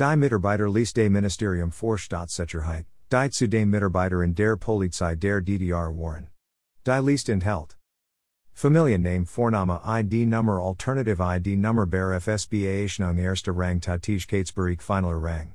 Die Mitarbeiter liest des Ministerium für Staatssicherheit, die zu Mitarbeiter in der Polizei der DDR Warren. Die liest enthält. Familienname Vorname ID Nummer Alternative ID Nummer Bar FSBAtionung Erster Rang Tätigkeitsbereich Finaler Rang.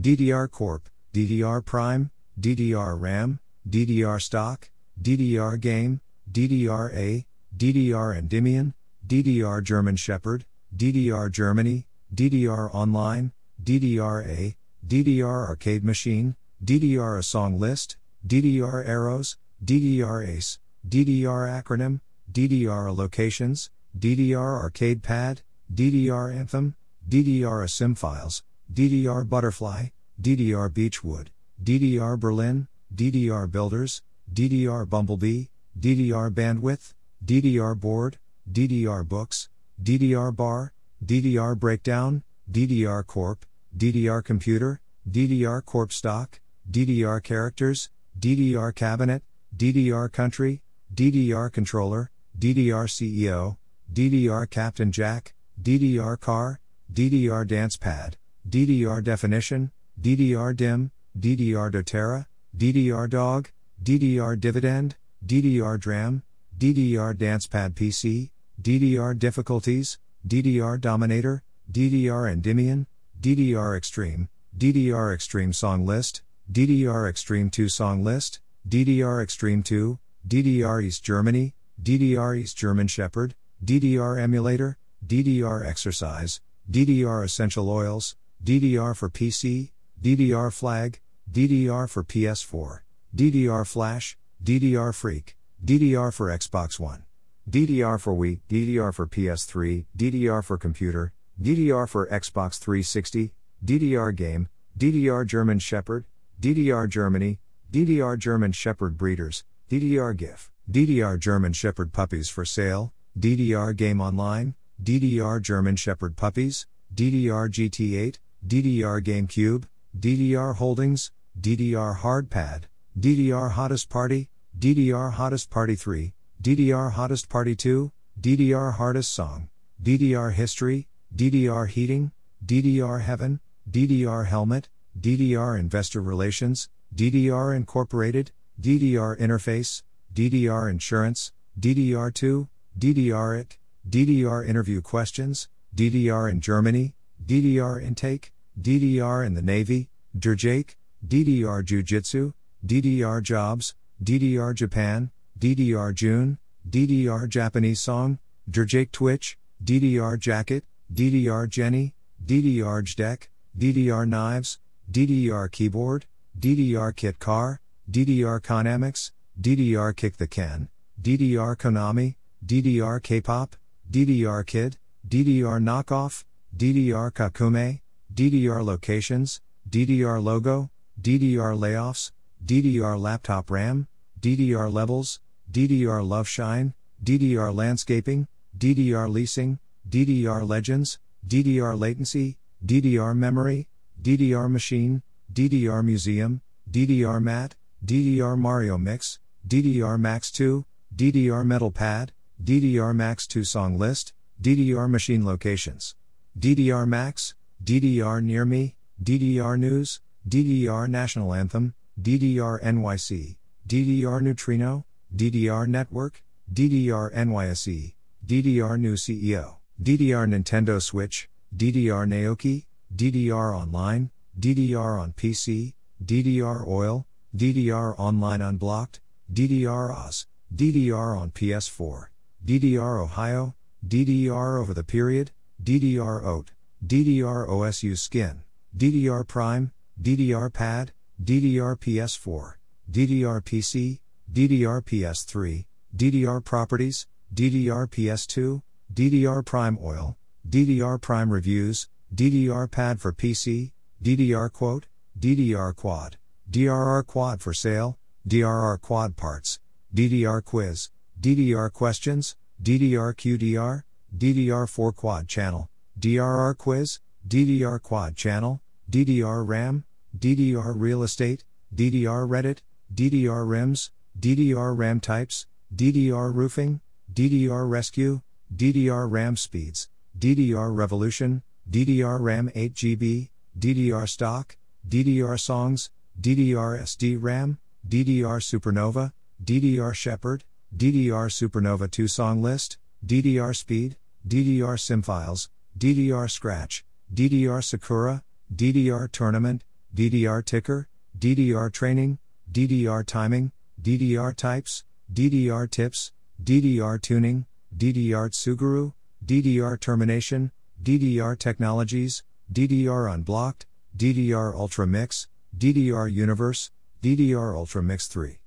DDR Corp, DDR Prime, DDR RAM, DDR Stock, DDR Game, DDR A, DDR Endymion, DDR German Shepherd, DDR Germany, DDR Online, DDR A, DDR Arcade Machine, DDR A Song List, DDR Arrows, DDR Ace, DDR Acronym, DDR Locations, DDR Arcade Pad, DDR Anthem, DDR Sim Files, DDR Butterfly, DDR Beechwood, DDR Berlin, DDR Builders, DDR Bumblebee, DDR Bandwidth, DDR Board, DDR Books, DDR Bar, DDR Breakdown, DDR Corp, DDR Computer, DDR Corp Stock, DDR Characters, DDR Cabinet, DDR Country, DDR Controller, DDR CEO, DDR Captain Jack, DDR Car, DDR Dance Pad, DDR Definition, DDR DIMM, DDR doTERRA, DDR Dog, DDR Dividend, DDR DRAM, DDR DancePad PC, DDR Difficulties, DDR Dominator, DDR Endymion, DDR Extreme, DDR Extreme Song List, DDR Extreme 2 Song List, DDR Extreme 2, DDR East Germany, DDR East German Shepherd, DDR Emulator, DDR Exercise, DDR Essential Oils, DDR for PC, DDR Flag, DDR for PS4, DDR Flash, DDR Freak, DDR for Xbox One, DDR for Wii, DDR for PS3, DDR for Computer, DDR for Xbox 360, DDR Game, DDR German Shepherd, DDR Germany, DDR German Shepherd Breeders, DDR GIF, DDR German Shepherd Puppies for Sale, DDR Game Online, DDR German Shepherd Puppies, DDR GT8, DDR GameCube, DDR Holdings, DDR Hardpad, DDR Hottest Party, DDR Hottest Party 3, DDR Hottest Party 2, DDR Hardest Song, DDR History, DDR Heating, DDR Heaven, DDR Helmet, DDR Investor Relations, DDR Incorporated, DDR Interface, DDR Insurance, DDR2, DDR IT, DDR Interview Questions, DDR in Germany, DDR Intake, DDR in the Navy, DRJAKE, DDR Jiu Jitsu, DDR Jobs, DDR Japan, DDR June, DDR Japanese Song, DRJAKE Twitch, DDR Jacket, DDR Jenny, DDR JDEC, DDR Knives, DDR Keyboard, DDR Kit Car, DDR Konamix, DDR Kick the Can, DDR Konami, DDR K-pop, DDR Kid, DDR Knockoff, DDR Kakume, DDR Locations, DDR Logo, DDR Layoffs, DDR Laptop RAM, DDR Levels, DDR Love Shine, DDR Landscaping, DDR Leasing, DDR Legends, DDR Latency, DDR Memory, DDR Machine, DDR Museum, DDR Mat, DDR Mario Mix, DDR Max 2, DDR Metal Pad, DDR Max 2 Song List, DDR Machine Locations, DDR Max, DDR Near Me, DDR News, DDR National Anthem, DDR NYC, DDR Neutrino, DDR Network, DDR NYSE, DDR New CEO, DDR Nintendo Switch, DDR Naoki, DDR Online, DDR on PC, DDR Oil, DDR Online Unblocked, DDR Oz, DDR on PS4, DDR Ohio, DDR Over the Period, DDR OAT, DDR OSU Skin, DDR Prime, DDR Pad, DDR PS4, DDR PC, DDR PS3, DDR Properties, DDR PS2, DDR Prime Oil, DDR Prime Reviews, DDR Pad for PC, DDR Quote, DDR Quad, DRR Quad for sale, DRR Quad Parts, DDR Quiz, DDR Questions, DDR QDR, DDR4 Quad Channel, DRR Quiz, DDR Quad Channel, DDR RAM, DDR Real Estate, DDR Reddit, DDR RIMS, DDR RAM Types, DDR Roofing, DDR Rescue, DDR RAM Speeds, DDR Revolution, DDR RAM 8GB, DDR stock, DDR songs, DDR SD RAM, DDR Supernova, DDR Shepherd, DDR Supernova 2 song list, DDR Speed, DDR Simfiles, DDR Scratch, DDR Sakura, DDR Tournament, DDR Ticker, DDR Training, DDR Timing, DDR Types, DDR Tips, DDR Tuning, DDR Tsuguru, DDR Termination, DDR Technologies, DDR Unblocked, DDR Ultra Mix, DDR Universe, DDR Ultra Mix 3,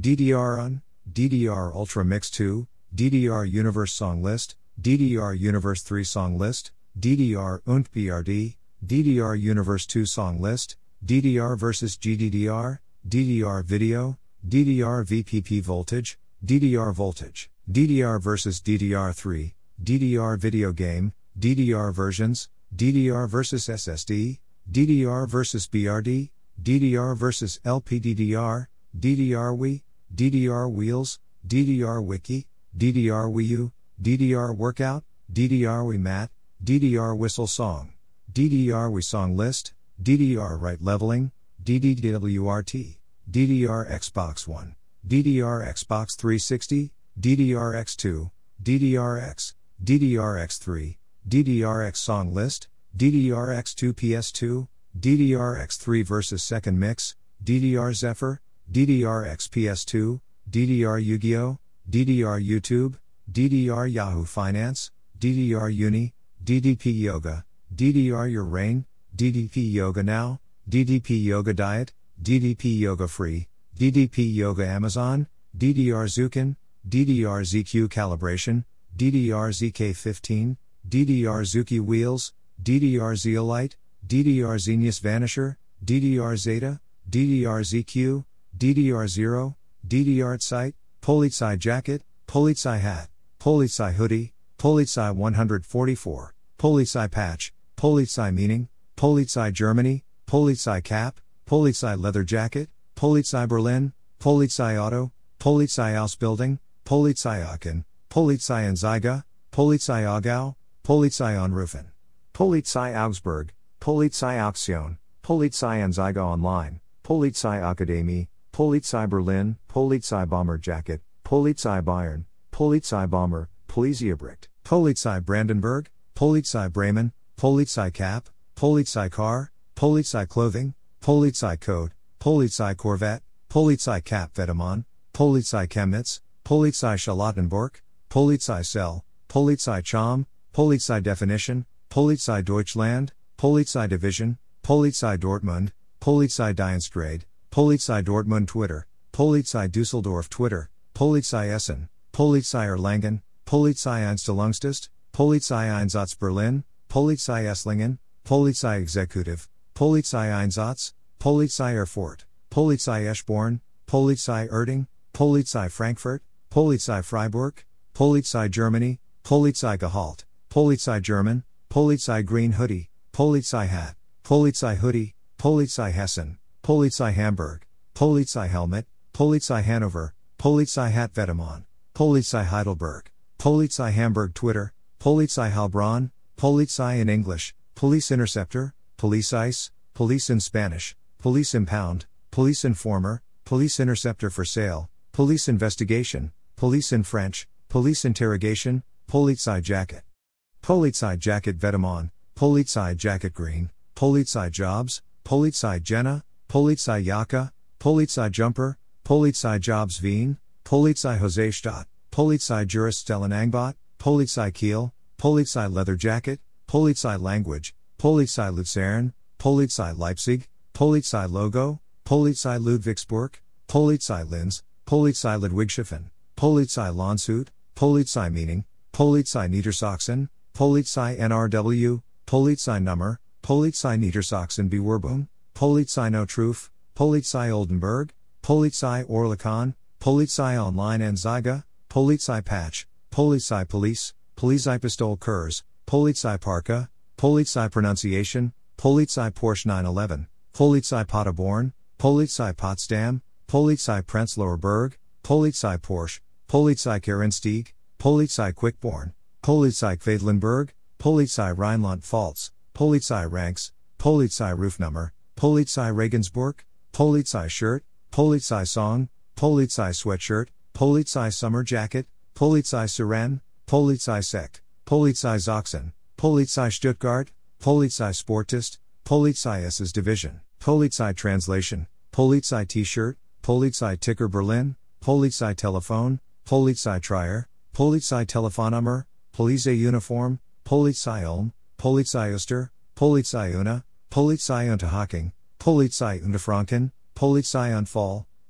DDR Un, DDR Ultra Mix 2, DDR Universe Song List, DDR Universe 3 Song List, DDR und BRD, DDR Universe 2 Song List, DDR vs GDDR, DDR Video, DDR VPP Voltage, DDR Voltage, DDR versus DDR3, DDR Video Game, DDR Versions, DDR versus SSD, DDR versus BRD, DDR versus LPDDR, DDR Wii, DDR Wheels, DDR Wiki, DDR Wii U, DDR Workout, DDR Wii Mat, DDR Whistle Song, DDR Wii Song List, DDR Write Leveling, DDWRT, DDR Xbox One, DDR Xbox 360, DDR-X2, DDR-X, DDR-X3, DDR-X Song List, DDR-X2 PS2, DDR-X3 versus Second Mix, DDR Zephyr, DDR-X PS2, DDR Yu-Gi-Oh, DDR YouTube, DDR Yahoo Finance, DDR Uni, DDP Yoga, DDR Your Rain, DDP Yoga Now, DDP Yoga Diet, DDP Yoga Free, DDP Yoga Amazon, DDR Zukin, DDR ZQ Calibration, DDR ZK15, DDR Zuki Wheels, DDR Zeolite, DDR Xenius Vanisher, DDR Zeta, DDR ZQ, DDR Zero, DDR Site, Polizei Jacket, Polizei Hat, Polizei Hoodie, Polizei 144, Polizei Patch, Polizei Meaning, Polizei Germany, Polizei Cap, Polizei Leather Jacket, Polizei Berlin, Polizei Auto, Polizei Ausbildung, Polizei Aachen, Polizei Anzeiger, Polizei Augsburg, Polizei Auktion, Polizei Anzeiger Online, Polizei Akademie, Polizei Berlin, Polizei Bomber Jacket, Polizei Bayern, Polizei Bomber, Polizeibericht, Polizei Brandenburg, Polizei Bremen, Cap, Car, Clothing, Corvette, Cap Chemnitz, Polizei Charlottenburg, Polizei Cell, Polizei Cham, Polizei Definition, Polizei Deutschland, Polizei Division, Polizei Dortmund, Polizei Dienstgrade, Polizei Dortmund Twitter, Polizei Düsseldorf Twitter, Polizei Essen, Polizei Erlangen, Polizei Einstellungstest, Polizei Einsatz Berlin, Polizei Esslingen, Polizei Executive, Polizei Einsatz, Polizei Erfurt, Polizei Eschborn, Polizei Erding, Polizei Frankfurt, Polizei Freiburg, Polizei Germany, Polizei Gehalt, Polizei German, Polizei Green Hoodie, Polizei Hat, Polizei Hoodie, Polizei Hessen, Polizei Hamburg, Polizei Helmet, Polizei Hanover, Polizei Hat Vetements, Polizei Heidelberg, Polizei Hamburg Twitter, Polizei Heilbronn, Polizei in English, Police Interceptor, Police Ice, Police in Spanish, Police Impound, Police Informer, Police Interceptor for Sale, Police Investigation, Police in French, Police Interrogation, Polizei Jacket. Polizei Jacket Vetements, Polizei Jacket Green, Polizei Jobs, Polizei Jena, Polizei Jacke, Polizei Jumper, Polizei Jobs Wien, Polizei Jose Stadt, Polizei Juristellen Angbot, Polizei Kiel, Polizei Leather Jacket, Polizei Language, Polizei Luzern, Polizei Leipzig, Polizei Logo, Polizei Ludwigsburg, Polizei Linz, Polizei Ludwigshafen, Polizei Landshut, Polizei Meaning, Polizei Niedersachsen, Polizei NRW, Polizei Nummer, Polizei Niedersachsen Bewerbung, Polizei No Truth, Polizei Oldenburg, Polizei Oerlikon, Polizei Online Anzeige, Polizei Patch, Polizei Police, Polizei Pistol Kurs, Polizei Parka, Polizei Pronunciation, Polizei Porsche 911, Polizei Paderborn, Polizei Potsdam, Polizei Prenzlauer Berg, Polizei Porsche, Polizei Quereinstieg, Polizei Quickborn, Polizei Quedlinburg, Polizei Rheinland-Pfalz, Polizei Ranks, Polizei Rufnummer, Polizei Regensburg, Polizei shirt, Polizei song, Polizei sweatshirt, Polizei summer jacket, Polizei Siren, Polizei Sekt, Polizei Sachsen, Polizei Stuttgart, Polizei Sportist, Polizei SS Division, Polizei Translation, Polizei T-shirt, Polizei Ticker Berlin, Polizei Telefon, Polizei Trier, Polizei Telefonnummer, Polizei Uniform, Polizei Ulm, Polizei Oster,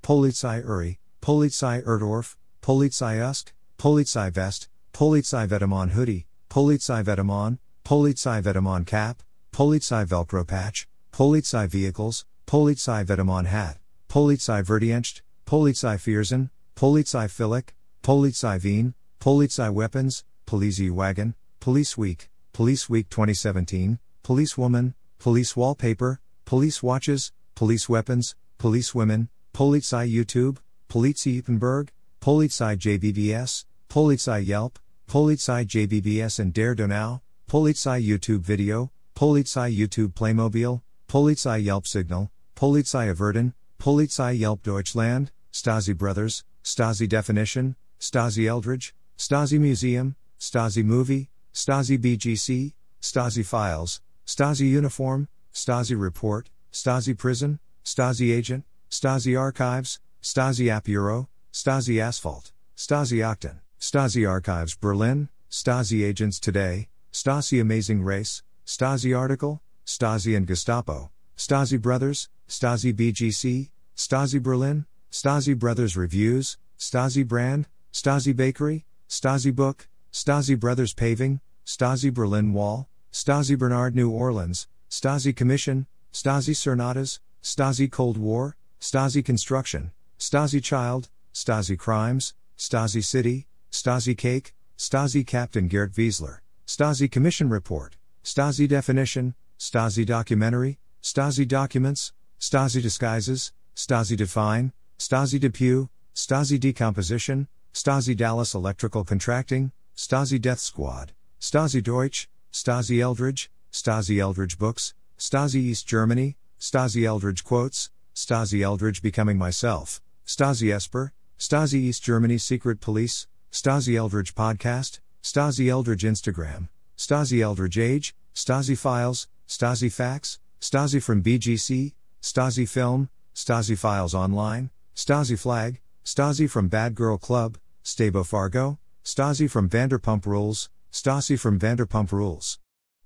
Polizei Uri, Polizei Erdorf, Polizei Usk, Polizei Vest, Polizei Vetements Hoodie, Polizei Vetements, Polizei Vetements Cap, Polizei Velcro Patch, Polizei Vehicles, Polizei Vetements Hat, Polizei Verdienst, Polizei Viersen, Polizei Filik, Polizei Wien, Polizei Weapons, Polizei Wagon, Police Week, Police Week 2017, Police Woman, Police Wallpaper, Police Watches, Police Weapons, Police Women, Polizei YouTube, Polizei Ippenberg, Polizei Ybbs, Polizei Yelp, Polizei Ybbs and Der Donau, Polizei YouTube Video, Polizei YouTube Playmobil, Polizei Yelp Signal, Polizei Averden, Polizei Yelp Deutschland, Stasi Brothers, Stasi Definition, Stasi Eldredge, Stasi Museum, Stasi Movie, Stasi BGC, Stasi Files, Stasi Uniform, Stasi Report, Stasi Prison, Stasi Agent, Stasi Archives, Stasi App Bureau, Stasi Asphalt, Stasi Akten, Stasi Archives Berlin, Stasi Agents Today, Stasi Amazing Race, Stasi Article, Stasi and Gestapo, Stasi Brothers, Stasi BGC, Stasi Berlin, Stasi Brothers Reviews, Stasi Brand, Stasi Bakery, Stasi Book, Stasi Brothers Paving, Stasi Berlin Wall, Stasi Bernard New Orleans, Stasi Commission, Stasi Cernadas, Stasi Cold War, Stasi Construction, Stasi Child, Stasi Crimes, Stasi City, Stasi Cake, Stasi Captain Gerd Wiesler, Stasi Commission Report, Stasi Definition, Stasi Documentary, Stasi Documents, Stasi Disguises, Stasi Define, Stasi Depew, Stasi Decomposition, Stasi Dallas Electrical Contracting, Stasi Death Squad, Stasi Deutsch, Stasi Eldredge, Stasi Eldredge Books, Stasi East Germany, Stasi Eldredge Quotes, Stasi Eldredge Becoming Myself, Stasi Esper, Stasi East Germany Secret Police, Stasi Eldredge Podcast, Stasi Eldredge Instagram, Stasi Eldridge Age, Stasi Files, Stasi Facts, Stasi from BGC, Stasi Film, Stasi Files Online, Stasi Flag, Stasi from Bad Girl Club, Stabo Fargo, Stasi from Vanderpump Rules, Stasi from Vanderpump Rules.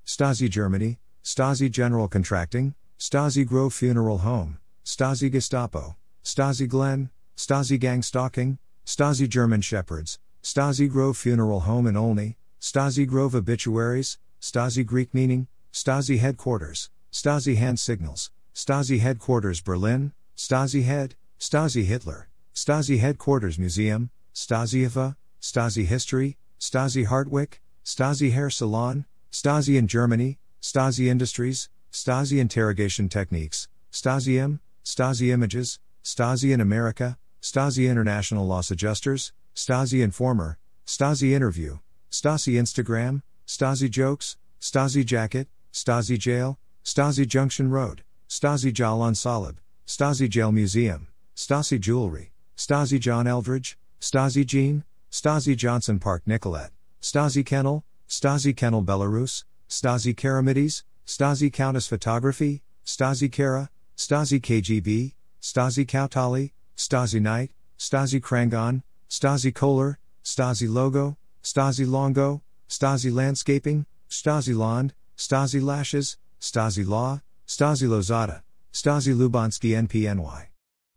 Stasi Germany, Stasi General Contracting, Stasi Grove Funeral Home, Stasi Gestapo, Stasi Glen, Stasi Gang Stalking, Stasi German Shepherds, Stasi Grove Funeral Home in Olney, Stasi Grove Obituaries, Stasi Greek Meaning, Stasi Headquarters, Stasi Hand Signals, Stasi Headquarters Berlin, Stasi Head, Stasi Hitler, Stasi Headquarters Museum, Stasi IFA, Stasi History, Stasi Hartwick, Stasi Hair Salon, Stasi in Germany, Stasi Industries, Stasi Interrogation Techniques, Stasi M, Stasi Images, Stasi in America, Stasi International Loss Adjusters, Stasi Informer, Stasi Interview, Stasi Instagram, Stasi Jokes, Stasi Jacket, Stasi Jail, Stasi Junction Road, Stasi Jalan Salib, Stasi Jail Museum, Stasi Jewelry, Stasi John Eldredge, Stasi Jean, Stasi Johnson Park Nicolette, Stasi Kennel, Stasi Kennel Belarus, Stasi Karamides, Stasi Countess Photography, Stasi Kara, Stasi KGB, Stasi Kautali, Stasi Knight, Stasi Krangon, Stasi Kohler, Stasi Logo, Stasi Longo, Stasi Landscaping, Stasi Land, Stasi Lashes, Stasi Law, Stasi Lozada, Stasi Lubansky NPNY.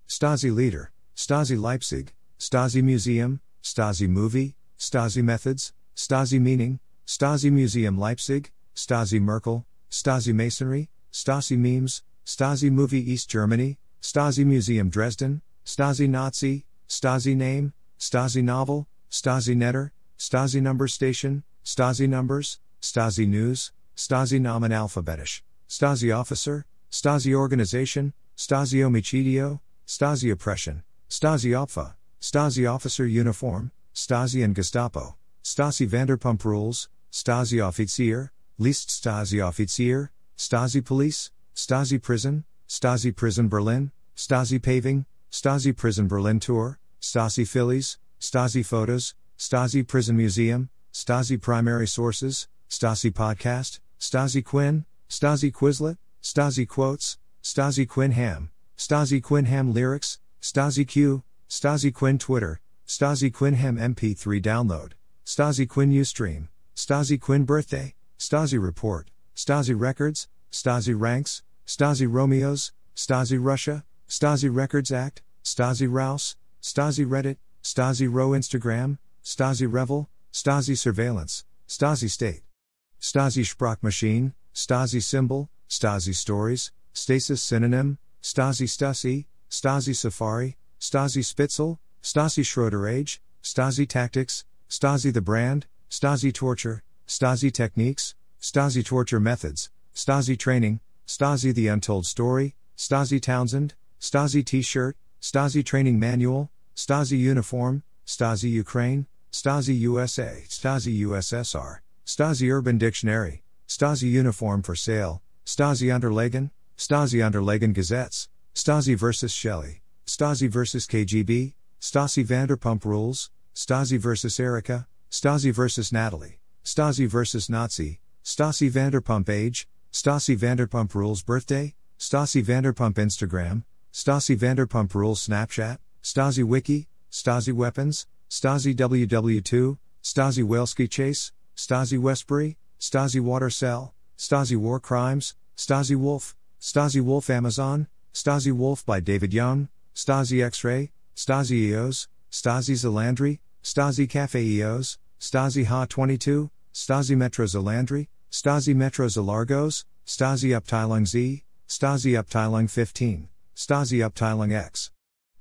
Stasi Leader, Stasi Leipzig, Stasi Museum, Stasi Movie, Stasi Methods, Stasi Meaning, Stasi Museum Leipzig, Stasi Merkel, Stasi Masonry, Stasi Memes, Stasi Movie East Germany, Stasi Museum Dresden, Stasi Nazi, Stasi Name, Stasi Novel, Stasi Netter, Stasi Number Station, Stasi Numbers, Stasi News, Stasi Namen Alphabetisch, Stasi Officer, Stasi Organization, Stasi Omicidio, Stasi Oppression, Stasi Opfer, Stasi Officer Uniform, Stasi and Gestapo, Stasi Vanderpump Rules, Stasi Offizier, List Stasi Offizier, Stasi Police, Stasi Prison, Stasi Prison Berlin, Stasi Paving, Stasi Prison Berlin Tour, Stasi Phillies, Stasi Photos, Stasi Prison Museum, Stasi Primary Sources, Stasi Podcast, Stasi Quinn, Stasi Quizlet, Stasi Quotes, Stasi Quinn Ham, Stasi Quinn Ham Lyrics, Stasi Q, Stasi Quinn Twitter, Stasi Quinn Ham MP3 download, Stasi Quinn Ustream, Stasi Quinn Birthday, Stasi Report, Stasi Records, Stasi Ranks, Stasi Romeos, Stasi Russia, Stasi Records Act, Stasi Rouse, Stasi Reddit, Stasi Row Instagram, Stasi Revel, Stasi Surveillance, Stasi State, Stasi Sprachmaschine, Stasi Symbol, Stasi Stories, Stasis Synonym, Stasi Stasi, Stasi Safari, Stasi Spitzel, Stasi Schroeder Age, Stasi Tactics, Stasi the Brand, Stasi Torture, Stasi Techniques, Stasi Torture Methods, Stasi Training, Stasi The Untold Story, Stasi Townsend, Stasi T shirt, Stasi Training Manual, Stasi Uniform, Stasi Ukraine, Stasi USA, Stasi USSR, Stasi Urban Dictionary, Stasi Uniform for Sale, Stasi Unterlagen, Stasi Unterlagen Gazettes, Stasi vs. Shelley, Stasi vs. KGB, Stasi Vanderpump Rules, Stasi vs. Erica, Stasi vs. Natalie, Stasi vs. Nazi, Stasi Vanderpump Age, Stasi Vanderpump Rules Birthday, Stasi Vanderpump Instagram, Stasi Vanderpump Rules Snapchat, Stasi Wiki, Stasi Weapons, Stasi WW2, Stasi Whaleski Chase, Stasi Westbury, Stasi Water Cell, Stasi War Crimes, Stasi Wolf, Stasi Wolf Amazon, Stasi Wolf by David Young, Stasi X Ray, Stasi EOS, Stasi Zalandri, Stasi Cafe EOS, Stasi Ha 22, Stasi Metro Zalandri, Stasi Metro Zalargos, Stasi Abteilung Z, Stasi Abteilung 15, Stasi Abteilung X.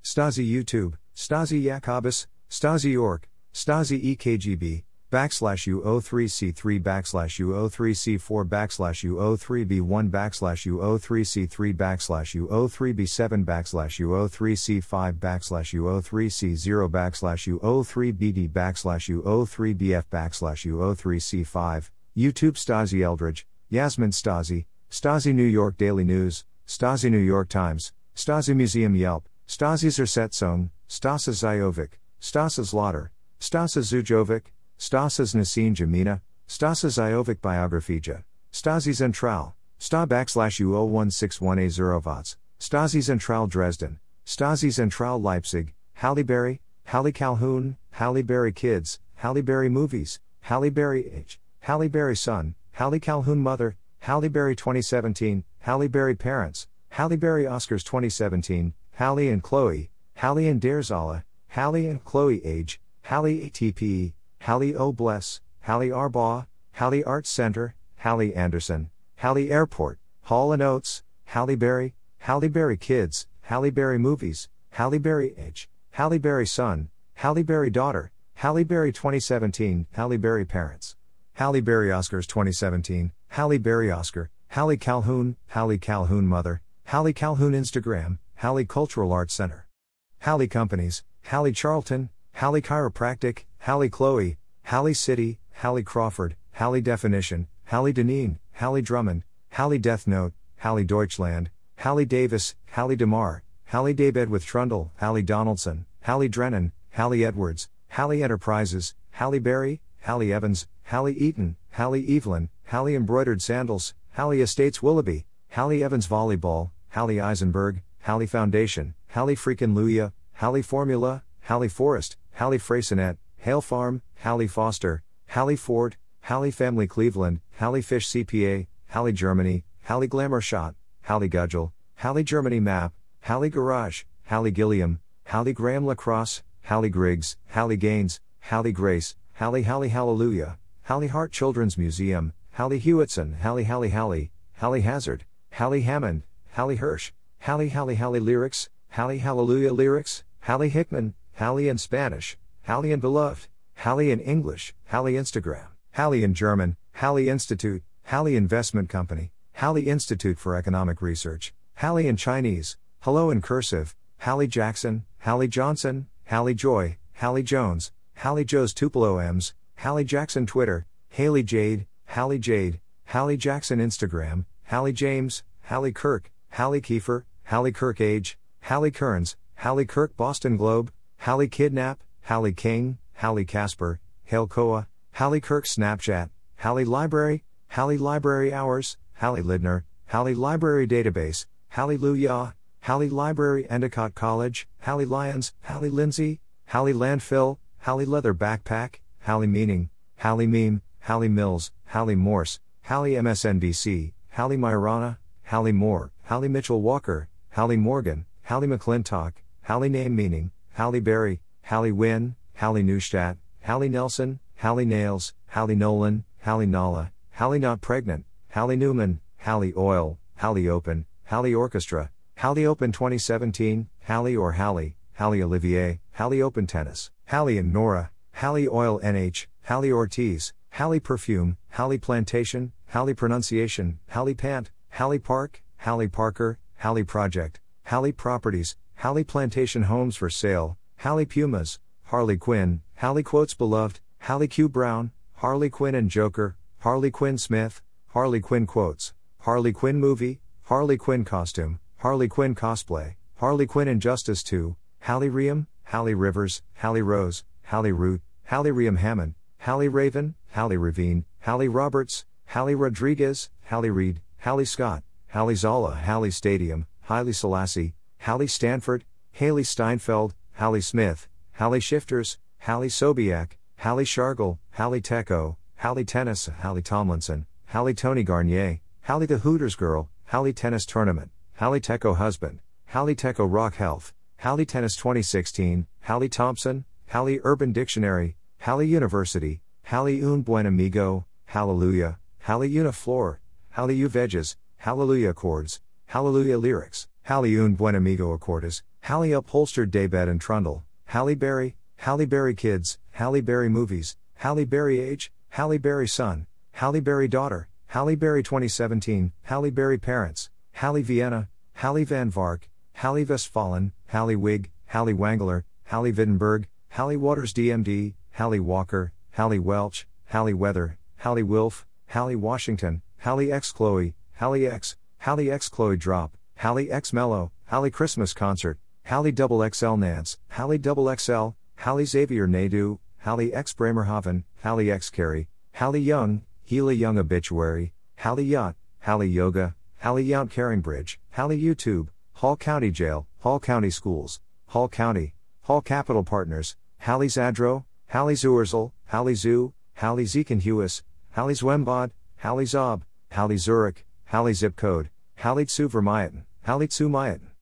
Stasi YouTube, Stasi Jacobus, Stasi Org, Stasi EKGB, backslash U03C3 backslash U03C4 backslash U03B1 backslash U03C3 backslash U03B7 backslash U03C5 backslash U03C0 backslash U03BD backslash U03BF backslash U03C5, YouTube Stasi Eldredge, Yasmin Stasi, Stasi New York Daily News, Stasi New York Times, Stasi Museum Yelp, Stasi Zersetzung, Stasa Zajovic, Stasa Zlotter, Stasa Zujovic, Stasas Nasine Jamina, Stasa Zajovic Biographija, Stasi Zentral, Sta backslash U0161A0 Vots, Stasi Zentral Dresden, Stasi Zentral Leipzig, Halle Berry, Halle Calhoun, Halle Berry Kids, Halle Berry Movies, Halle Berry Age, Halle Berry Son, Halle Calhoun Mother, Halle Berry 2017, Halle Berry Parents, Halle Berry Oscars 2017, Halle and Chloe, Halle and Derzala, Halle and Chloe Age, Halle ATP, Halle O. Bless, Halle Arbaugh, Halle Arts Center, Halle Anderson, Halle Airport, Hall and Oates, Halle Berry, Halle Berry Kids, Halle Berry Movies, Halle Berry Age, Halle Berry Son, Halle Berry Daughter, Halle Berry 2017, Halle Berry Parents, Halle Berry Oscars 2017, Halle Berry Oscar, Halle Calhoun, Halle Calhoun Mother, Halle Calhoun Instagram, Halle Cultural Arts Center, Halle Companies, Halle Charlton, Halle Chiropractic, Halle Chloe, Halle City, Halle Crawford, Halle Definition, Halle Deneen, Halle Drummond, Halle Death Note, Halle Deutschland, Halle Davis, Halle DeMar, Halle Daybed with Trundle, Halle Donaldson, Halle Drennan, Halle Edwards, Halle Enterprises, Halle Berry, Halle Evans, Halle Eaton, Halle Evelyn, Halle Embroidered Sandals, Halle Estates Willoughby, Halle Evans Volleyball, Halle Eisenberg, Halle Foundation, Halle Freakin' Luya, Halle Formula, Halle Forest, Halle Freysonet, Hale Farm, Halle Foster, Halle Ford, Halle Family Cleveland, Halle Fish CPA, Halle Germany, Halle Glamour Shot, Halle Gudgel, Halle Germany Map, Halle Garage, Halle Gilliam, Halle Graham Lacrosse, Halle Griggs, Halle Gaines, Halle Grace, Halle Halle Hallelujah, Halle Hart Children's Museum, Halle Hewitson, Halle Halle Halle, Halle Hazard, Halle Hammond, Halle Hirsch, Halle Halle Halle Lyrics, Halle Hallelujah Lyrics, Halle Hickman, Halle in Spanish, Halle and Beloved, Halle in English, Halle Instagram, Halle in German, Halle Institute, Halle Investment Company, Halle Institute for Economic Research, Halle in Chinese, Hello in Cursive, Halle Jackson, Halle Johnson, Halle Joy, Halle Jones, Halle Joe's Tupelo M's, Halle Jackson Twitter, Haley Jade, Halle Jade, Halle Jackson Instagram, Halle James, Hallie Kirk, Hallie Kiefer, Hallie Kirk Age, Hallie Kearns, Hallie Kirk Boston Globe, Hallie Kidnap, Hallie King, Hallie Casper, Hale Koa, Hallie Kirk Snapchat, Hallie Library, Hallie Library Hours, Hallie Lidner, Hallie Library Database, Hallelujah, Hallie Library Endicott College, Hallie Lyons, Hallie Lindsay, Hallie Landfill, Hallie Leather Backpack, Hallie Meaning, Hallie Meme, Hallie Mills, Hallie Morse, Hallie MSNBC, Hallie Myrana, Hallie Moore, Hallie Mitchell Walker, Hallie Morgan, Hallie McClintock, Hallie Name Meaning, Hallie Berry, Hallie Wynn, Hallie Neustadt, Hallie Nelson, Hallie Nails, Hallie Nolan, Hallie Nala, Hallie Not Pregnant, Hallie Newman, Hallie Oil, Hallie Open, Hallie Orchestra, Hallie Open 2017, Hallie or Hallie, Hallie Olivier, Hallie Open Tennis, Hallie and Nora, Hallie Oil NH, Hallie Ortiz, Hallie Perfume, Hallie Plantation, Hallie Pronunciation, Hallie Pant, Hallie Park, Hallie Parker, Hallie Project, Hallie Properties, Hallie Plantation Homes for Sale, Hallie Pumas, Harley Quinn, Halle Quotes Beloved, Halle Q. Brown, Harley Quinn and Joker, Harley Quinn Smith, Harley Quinn Quotes, Harley Quinn Movie, Harley Quinn Costume, Harley Quinn Cosplay, Harley Quinn Injustice 2, Halle Riem, Halle Rivers, Halle Rose, Halle Root, Halle Riem Hammond, Halle Raven, Halle Ravine, Halle Roberts, Halle Rodriguez, Halle Reed, Halle Scott, Halle Zala, Halle Stadium, Haile Selassie, Halle Stanford, Hailee Steinfeld, Hallie Smith, Hallie Shifters, Hallie Sobiak, Hallie Shargle, Hallie Tecco, Hallie Tennis, Hallie Tomlinson, Hallie Tony Garnier, Hallie the Hooters Girl, Hallie Tennis Tournament, Hallie Tecco Husband, Hallie Tecco Rock Health, Hallie Tennis 2016, Hallie Thompson, Hallie Urban Dictionary, Hallie University, Hallie Un Buen Amigo, Hallelujah, Hallie Uniflor, Hallie U Veges, Hallelujah Accords, Hallelujah Lyrics, Hallie Un Buen Amigo Accordes, Hallie Upholstered Daybed and Trundle, Halle Berry, Halle Berry Kids, Halle Berry Movies, Halle Berry Age, Halle Berry Son, Halle Berry Daughter, Halle Berry 2017, Halle Berry Parents, Halle Vienna, Halle Van Vark, Halle Westfalen, Halle Wig, Halle Wangler, Halle Wittenberg, Halle Waters DMD, Halle Walker, Halle Welch, Halle Weather, Halle Wilf, Halle Washington, Halle X Chloe, Halle X, Halle X Chloe Drop, Halle X Mellow, Halle Christmas Concert, Halle XL Nance, Halle XL, Halle Xavier Nadu, Halle X Bremerhaven, Halle X Carey, Halle Young, Healy Young Obituary, Halle Yacht, Halle Yoga, Halle Yount Caringbridge, Halle YouTube, Hall County Jail, Hall County Schools, Hall County, Hall Capital Partners, Halle Zadro, Halle Zuerzel, Halle Zoo, Halle Zekenhuis, Halle Zwembad, Halle Zob, Halle Zurich, Halle Zip Code, Halle Tsu Vermaeten, Halle Tsu.